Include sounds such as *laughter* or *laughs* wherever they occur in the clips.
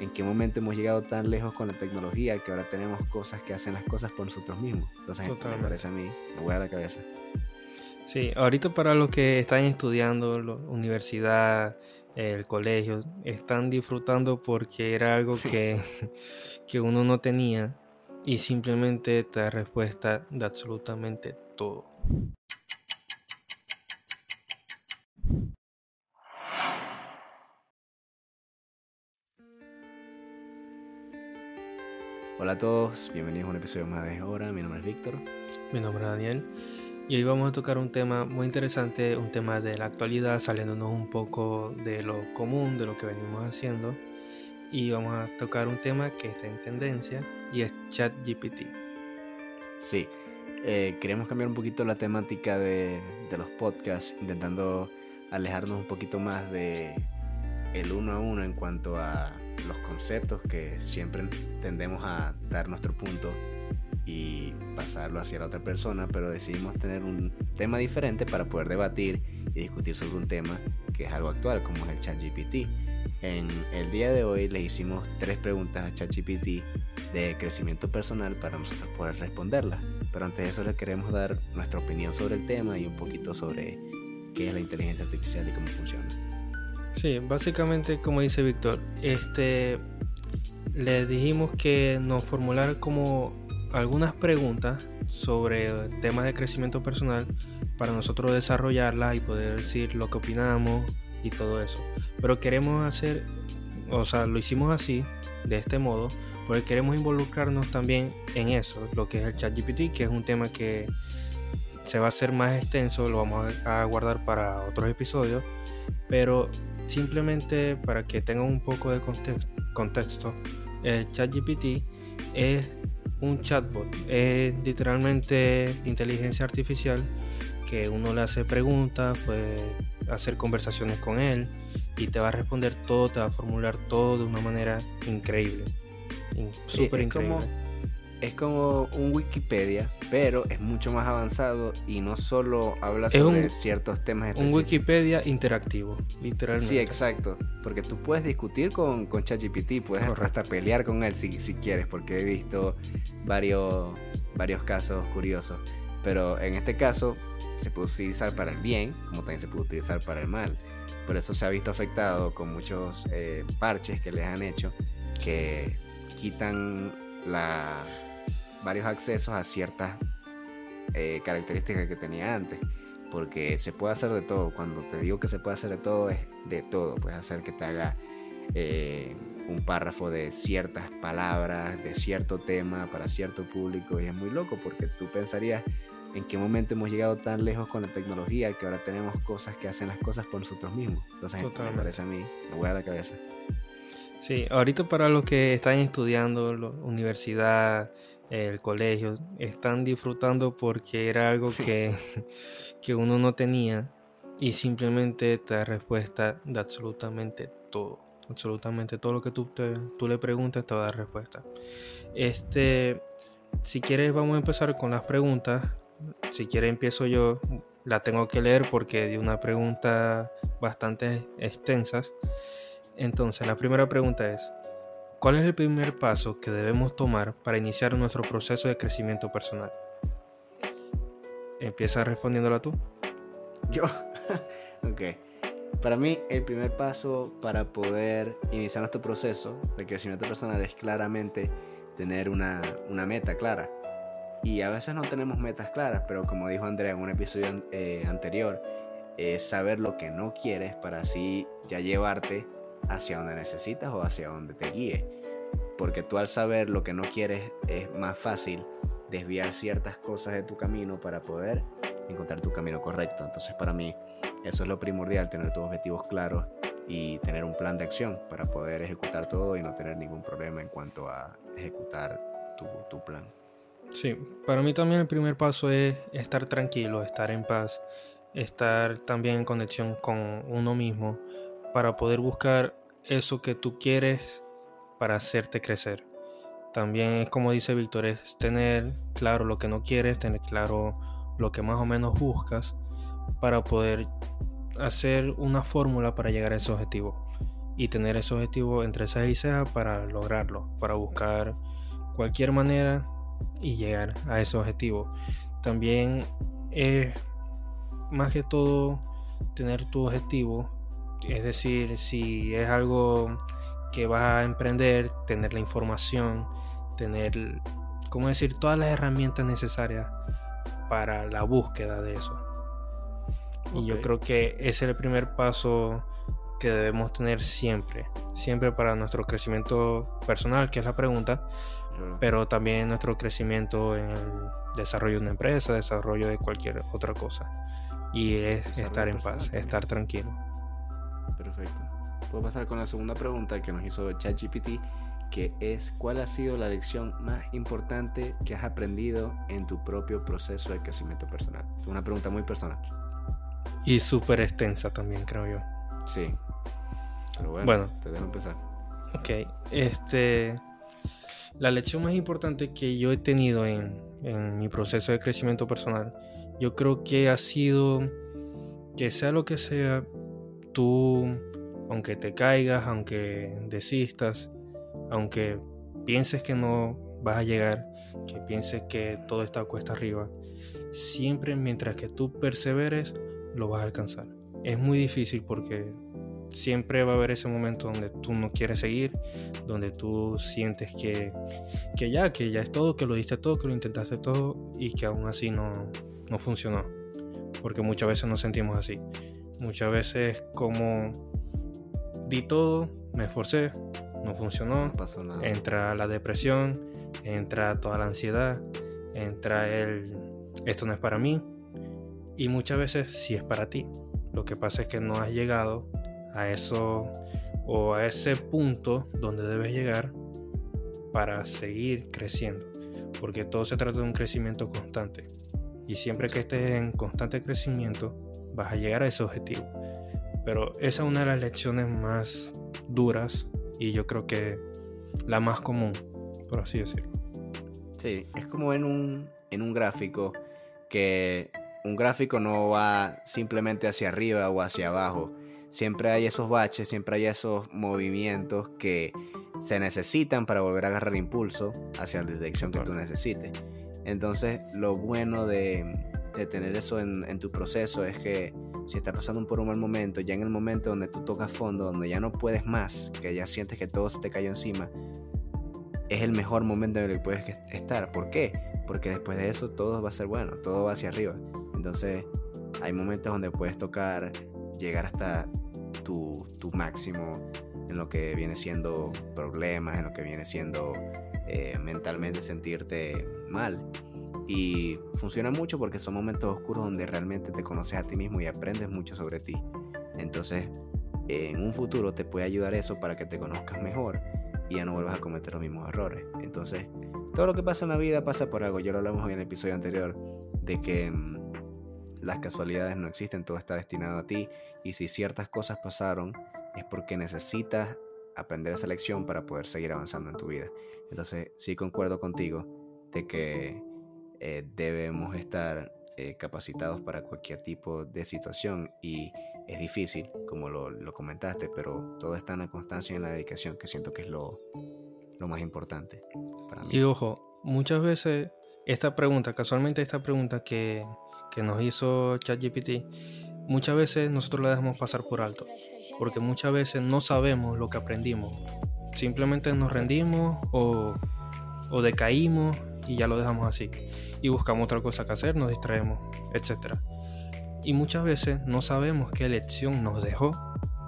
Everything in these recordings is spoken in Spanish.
en qué momento hemos llegado tan lejos con la tecnología que ahora tenemos cosas que hacen las cosas por nosotros mismos. Entonces, me parece a mí, me voy a la cabeza. Sí, ahorita para los que están estudiando, la universidad, el colegio, están disfrutando porque era algo que, *laughs* que uno no tenía y simplemente te da respuesta de absolutamente todo. Hola a todos, bienvenidos a un episodio más de Hora. Mi nombre es Víctor. Mi nombre es Daniel. Y hoy vamos a tocar un tema muy interesante, un tema de la actualidad, saliéndonos un poco de lo común, de lo que venimos haciendo. Y vamos a tocar un tema que está en tendencia y es ChatGPT. Sí, eh, queremos cambiar un poquito la temática de, de, los podcasts, intentando alejarnos un poquito más de el uno a uno en cuanto a los conceptos que siempre tendemos a dar nuestro punto y pasarlo hacia la otra persona, pero decidimos tener un tema diferente para poder debatir y discutir sobre un tema que es algo actual, como es el ChatGPT. En el día de hoy le hicimos tres preguntas a ChatGPT de crecimiento personal para nosotros poder responderlas. Pero antes de eso le queremos dar nuestra opinión sobre el tema y un poquito sobre qué es la inteligencia artificial y cómo funciona. Sí, básicamente como dice Víctor, este le dijimos que nos formulara como algunas preguntas sobre temas de crecimiento personal para nosotros desarrollarlas y poder decir lo que opinamos y todo eso. Pero queremos hacer, o sea, lo hicimos así, de este modo, porque queremos involucrarnos también en eso, lo que es el chat GPT, que es un tema que se va a hacer más extenso, lo vamos a guardar para otros episodios, pero simplemente para que tengan un poco de contexto, el chat GPT es un chatbot. Es literalmente inteligencia artificial que uno le hace preguntas, puede hacer conversaciones con él y te va a responder todo, te va a formular todo de una manera increíble. Súper increíble es como un Wikipedia, pero es mucho más avanzado y no solo habla sobre ciertos temas específicos. Un Wikipedia interactivo, literalmente. Sí, exacto. Porque tú puedes discutir con, con ChatGPT, puedes hasta pelear con él si, si quieres, porque he visto varios, varios casos curiosos. Pero en este caso se puede utilizar para el bien, como también se puede utilizar para el mal. Por eso se ha visto afectado con muchos eh, parches que les han hecho que quitan la varios accesos a ciertas eh, características que tenía antes. Porque se puede hacer de todo. Cuando te digo que se puede hacer de todo, es de todo. Puedes hacer que te haga eh, un párrafo de ciertas palabras, de cierto tema, para cierto público. Y es muy loco porque tú pensarías en qué momento hemos llegado tan lejos con la tecnología que ahora tenemos cosas que hacen las cosas por nosotros mismos. Entonces, me parece a mí, me voy a la cabeza. Sí, ahorita para los que están estudiando, la universidad, el colegio, están disfrutando porque era algo que, *laughs* que uno no tenía y simplemente te da respuesta de absolutamente todo. Absolutamente todo lo que tú, te, tú le preguntas te va a dar respuesta. Este, si quieres vamos a empezar con las preguntas. Si quieres empiezo yo. La tengo que leer porque di una pregunta bastante extensas. Entonces, la primera pregunta es, ¿Cuál es el primer paso que debemos tomar para iniciar nuestro proceso de crecimiento personal? Empieza respondiéndola tú. Yo. *laughs* ok. Para mí, el primer paso para poder iniciar nuestro proceso de crecimiento personal es claramente tener una, meta clara. Y a veces no tenemos metas claras, pero como dijo Andrea en un episodio eh, anterior, es saber lo que no quieres para así ya llevarte hacia donde necesitas o hacia donde te guíe. Porque tú al saber lo que no quieres es más fácil desviar ciertas cosas de tu camino para poder encontrar tu camino correcto. Entonces para mí eso es lo primordial, tener tus objetivos claros y tener un plan de acción para poder ejecutar todo y no tener ningún problema en cuanto a ejecutar tu, tu plan. Sí, para mí también el primer paso es estar tranquilo, estar en paz, estar también en conexión con uno mismo para poder buscar eso que tú quieres para hacerte crecer. También es como dice Víctor, es tener claro lo que no quieres, tener claro lo que más o menos buscas para poder hacer una fórmula para llegar a ese objetivo. y tener ese objetivo entre cejas y para lograrlo, para buscar cualquier manera y llegar a ese objetivo. También es más que todo tener tu objetivo, es decir, si es algo que vas a emprender, tener la información, tener, ¿cómo decir?, todas las herramientas necesarias para la búsqueda de eso. Y yo creo que ese es el primer paso que debemos tener siempre, siempre para nuestro crecimiento personal, que es la pregunta, pero también nuestro crecimiento en el desarrollo de una empresa, desarrollo de cualquier otra cosa. Y es estar en paz, estar tranquilo. Perfecto. Puedo pasar con la segunda pregunta que nos hizo ChatGPT, que es ¿cuál ha sido la lección más importante que has aprendido en tu propio proceso de crecimiento personal? Es una pregunta muy personal. Y súper extensa también, creo yo. Sí. Pero bueno, te dejo empezar. Ok, este... La lección más importante que yo he tenido en, en mi proceso de crecimiento personal, yo creo que ha sido que sea lo que sea, tú, aunque te caigas, aunque desistas, aunque pienses que no vas a llegar, que pienses que todo está cuesta arriba, siempre mientras que tú perseveres, lo vas a alcanzar. Es muy difícil porque siempre va a haber ese momento donde tú no quieres seguir, donde tú sientes que, que ya, que ya es todo, que lo diste todo, que lo intentaste todo y que aún así no, no funcionó. Porque muchas veces nos sentimos así. Muchas veces como di todo, me esforcé, no funcionó, pasó nada. entra la depresión, entra toda la ansiedad, entra el esto no es para mí y muchas veces sí es para ti. Lo que pasa es que no has llegado a eso o a ese punto donde debes llegar para seguir creciendo, porque todo se trata de un crecimiento constante. Y siempre que estés en constante crecimiento, vas a llegar a ese objetivo. Pero esa es una de las lecciones más duras y yo creo que la más común, por así decirlo. Sí, es como en un, en un gráfico que un gráfico no va simplemente hacia arriba o hacia abajo, siempre hay esos baches, siempre hay esos movimientos que se necesitan para volver a agarrar impulso hacia la dirección que tú necesites. Entonces, lo bueno de, tener eso en, tu proceso es que si estás pasando por un mal momento, ya en el momento donde tú tocas fondo, donde ya no puedes más, que ya sientes que todo se te cayó encima, es el mejor momento en el que puedes estar. ¿Por qué? Porque después de eso todo va a ser bueno, todo va hacia arriba. Entonces, hay momentos donde puedes tocar llegar hasta tu, máximo en lo que viene siendo problemas, en lo que viene siendo eh, mentalmente sentirte mal. Y funciona mucho porque son momentos oscuros donde realmente te conoces a ti mismo y aprendes mucho sobre ti. Entonces, en un futuro te puede ayudar eso para que te conozcas mejor y ya no vuelvas a cometer los mismos errores. Entonces, todo lo que pasa en la vida pasa por algo. Ya lo hablamos en el episodio anterior de que mm, las casualidades no existen, todo está destinado a ti y si ciertas cosas pasaron es porque necesitas aprender esa lección para poder seguir avanzando en tu vida. Entonces sí concuerdo contigo de que eh, debemos estar eh, capacitados para cualquier tipo de situación y es difícil, como lo, comentaste, pero todo está en la constancia y en la dedicación, que siento que es lo, lo más importante para mí. Y ojo, muchas veces esta pregunta, casualmente esta pregunta que que nos hizo ChatGPT, muchas veces nosotros la dejamos pasar por alto, porque muchas veces no sabemos lo que aprendimos. Simplemente nos rendimos o, o decaímos y ya lo dejamos así. Y buscamos otra cosa que hacer, nos distraemos, etc. Y muchas veces no sabemos qué lección nos dejó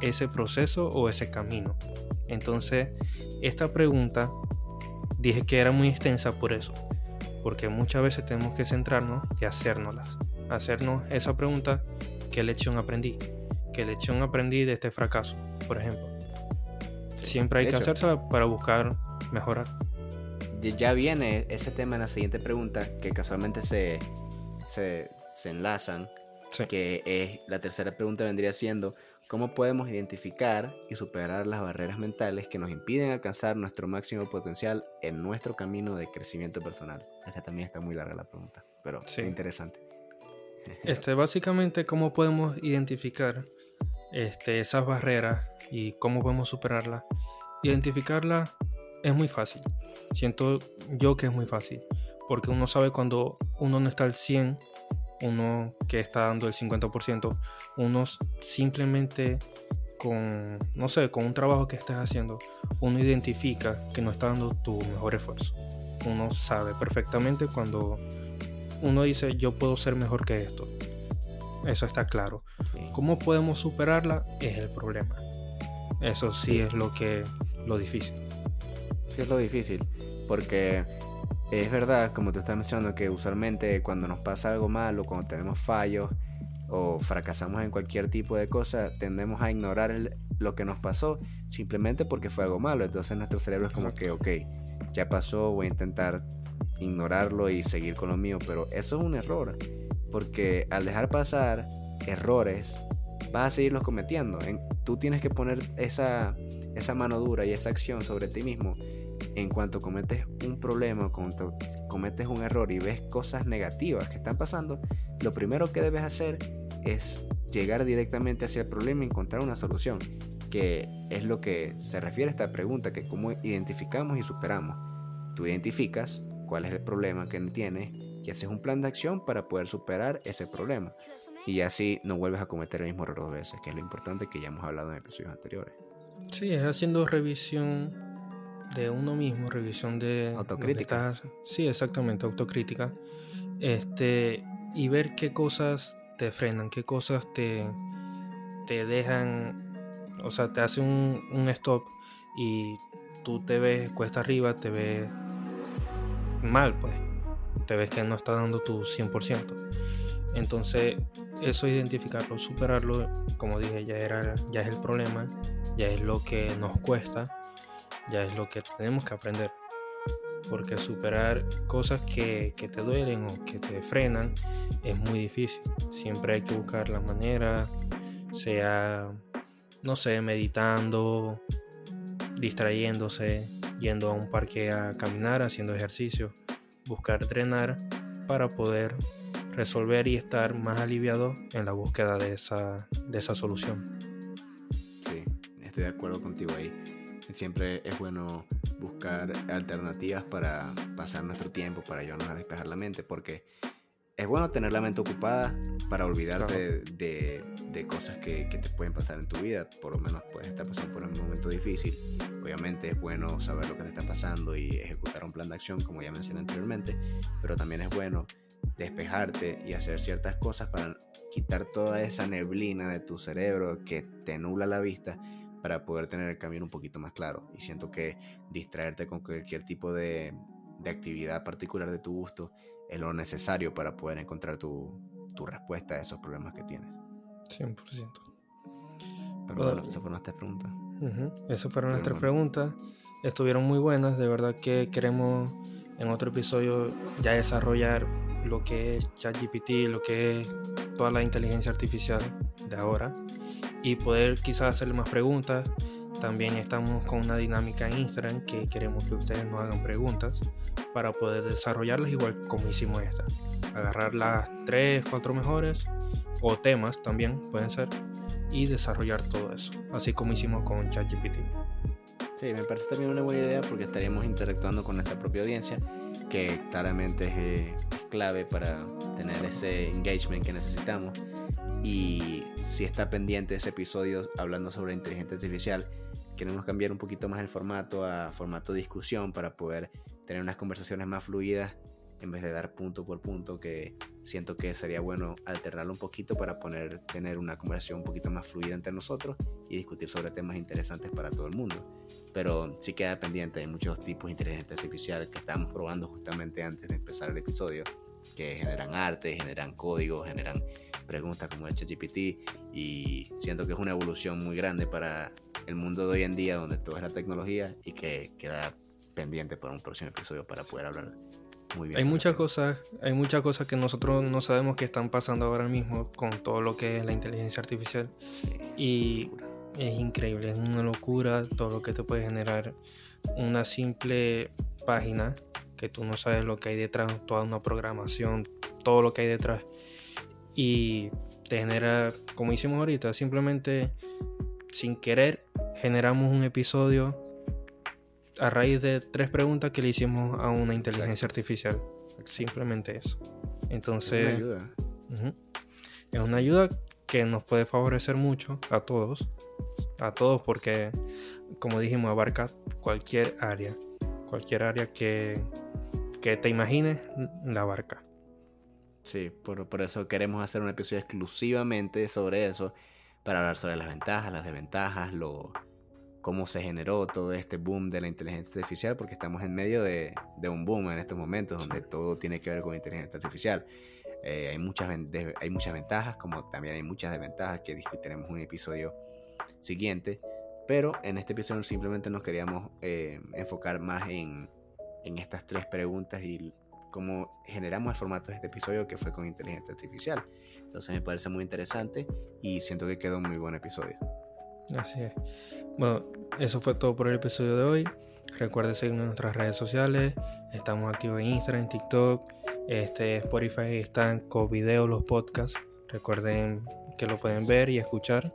ese proceso o ese camino. Entonces, esta pregunta dije que era muy extensa por eso, porque muchas veces tenemos que centrarnos y hacérnoslas hacernos esa pregunta, ¿qué lección aprendí? ¿Qué lección aprendí de este fracaso, por ejemplo? Siempre hay que hacérsela para buscar mejorar. Ya viene ese tema en la siguiente pregunta, que casualmente se, se, enlazan, que es la tercera pregunta vendría siendo, ¿cómo podemos identificar y superar las barreras mentales que nos impiden alcanzar nuestro máximo potencial en nuestro camino de crecimiento personal? Esta también está muy larga la pregunta, pero sí. interesante. *laughs* Este, básicamente, ¿cómo podemos identificar este, esas barreras y cómo podemos superarlas. Identificarla es muy fácil. Siento yo que es muy fácil. Porque uno sabe cuando uno no está al 100, uno que está dando el 50%, uno simplemente con, no sé, con un trabajo que estés haciendo, uno identifica que no está dando tu mejor esfuerzo. Uno sabe perfectamente cuando uno dice yo puedo ser mejor que esto. Eso está claro. ¿Cómo podemos superarla? Es el problema. Eso sí, es lo que lo difícil. Sí es lo difícil, porque es verdad, como tú estás mencionando, que usualmente cuando nos pasa algo malo, cuando tenemos fallos o fracasamos en cualquier tipo de cosa, tendemos a ignorar lo que nos pasó simplemente porque fue algo malo. Entonces nuestro cerebro es como que, ok, ya pasó, voy a intentar ignorarlo y seguir con lo mío, pero eso es un error, porque al dejar pasar errores, vas a seguirlos cometiendo. tú tienes que poner esa, esa mano dura y esa acción sobre ti mismo en cuanto cometes un problema, cuando cometes un error y ves cosas negativas que están pasando, lo primero que debes hacer es llegar directamente hacia el problema y encontrar una solución, que es lo que se refiere a esta pregunta, que cómo identificamos y superamos. Tú identificas cuál es el problema que tienes y haces un plan de acción para poder superar ese problema. Y así no vuelves a cometer el mismo error dos veces, que es lo importante que ya hemos hablado en episodios anteriores. Sí, es haciendo revisión de uno mismo, revisión de autocrítica. Sí, exactamente, autocrítica. Este, y ver qué cosas te frenan, qué cosas te, te dejan, o sea, te hace un, un stop y tú te ves cuesta arriba, te ves mal, pues. Te ves que no está dando tu 100%. Entonces, eso identificarlo, superarlo, como dije, ya, era, ya es el problema, ya es lo que nos cuesta, ya es lo que tenemos que aprender. Porque superar cosas que, te duelen o que te frenan es muy difícil. Siempre hay que buscar la manera, sea, no sé, meditando, distrayéndose, yendo a un parque a caminar, haciendo ejercicio, buscar drenar para poder resolver y estar más aliviado en la búsqueda de esa, de esa solución. Estoy de acuerdo contigo ahí. Siempre es bueno buscar alternativas para pasar nuestro tiempo, para ayudarnos a despejar la mente, porque es bueno tener la mente ocupada para olvidarte de, de, cosas que, que, te pueden pasar en tu vida. Por lo menos puedes estar pasando por un momento difícil. Obviamente es bueno saber lo que te está pasando y ejecutar un plan de acción, como ya mencioné anteriormente, pero también es bueno despejarte y hacer ciertas cosas para quitar toda esa neblina de tu cerebro que te nubla la vista para poder tener el camino un poquito más claro. Y siento que distraerte con cualquier tipo de, de actividad particular de tu gusto es lo necesario para poder encontrar tu, tu respuesta a esos problemas que tienes. 100%. Pero bueno, esas fueron nuestras preguntas. Esas fueron nuestras preguntas. Estuvieron muy buenas. De verdad que queremos en otro episodio ya desarrollar lo que es ChatGPT, lo que es toda la inteligencia artificial de ahora y poder quizás hacerle más preguntas también estamos con una dinámica en Instagram que queremos que ustedes nos hagan preguntas para poder desarrollarlas igual como hicimos esta. Agarrar las tres, cuatro mejores o temas también pueden ser y desarrollar todo eso, así como hicimos con ChatGPT. Sí, me parece también una buena idea porque estaríamos interactuando con nuestra propia audiencia, que claramente es, eh, es clave para tener ese engagement que necesitamos. Y si está pendiente ese episodio hablando sobre inteligencia artificial, queremos cambiar un poquito más el formato a formato discusión para poder tener unas conversaciones más fluidas en vez de dar punto por punto, que siento que sería bueno alternarlo un poquito para poner, tener una conversación un poquito más fluida entre nosotros y discutir sobre temas interesantes para todo el mundo. Pero sí queda pendiente, hay muchos tipos de inteligencia artificial que estamos probando justamente antes de empezar el episodio, que generan arte, generan códigos, generan preguntas como el ChatGPT y siento que es una evolución muy grande para el mundo de hoy en día donde todo es la tecnología y que queda pendiente para un próximo episodio para poder hablar muy bien. Hay muchas cosas, hay muchas cosas que nosotros no sabemos que están pasando ahora mismo con todo lo que es la inteligencia artificial. Y es increíble, es una locura todo lo que te puede generar una simple página que tú no sabes lo que hay detrás, toda una programación, todo lo que hay detrás y te genera, como hicimos ahorita, simplemente sin querer generamos un episodio a raíz de tres preguntas que le hicimos a una inteligencia artificial. Simplemente eso. Entonces, Es una ayuda. Es una ayuda que nos puede favorecer mucho a todos. A todos porque, como dijimos, abarca cualquier área. Cualquier área que, que te imagines, la abarca. Sí, por, por eso queremos hacer un episodio exclusivamente sobre eso, para hablar sobre las ventajas, las desventajas, lo, cómo se generó todo este boom de la inteligencia artificial, porque estamos en medio de, de un boom en estos momentos donde todo tiene que ver con inteligencia artificial. Eh, hay, muchas, hay muchas ventajas, como también hay muchas desventajas que discutiremos en un episodio siguiente, pero en este episodio simplemente nos queríamos eh, enfocar más en, en estas tres preguntas y cómo generamos el formato de este episodio que fue con inteligencia artificial. Entonces me parece muy interesante y siento que quedó un muy buen episodio. Así es. Bueno, eso fue todo por el episodio de hoy. Recuerden seguirnos en nuestras redes sociales. Estamos activos en Instagram, en TikTok. Este, Spotify están con video los podcasts. Recuerden que lo pueden ver y escuchar.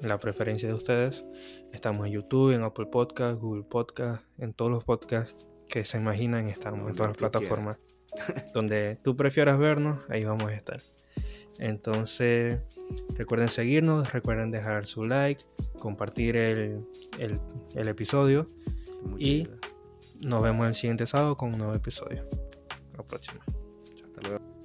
La preferencia de ustedes. Estamos en YouTube, en Apple Podcast, Google Podcast, en todos los podcasts que se imaginan. Estamos en Donde todas las plataformas. *laughs* Donde tú prefieras vernos, ahí vamos a estar. Entonces, recuerden seguirnos, recuerden dejar su like, compartir el, el- el episodio. Muchas Y- gracias. Nos vemos el siguiente sábado con un nuevo episodio. La próxima. Hasta luego.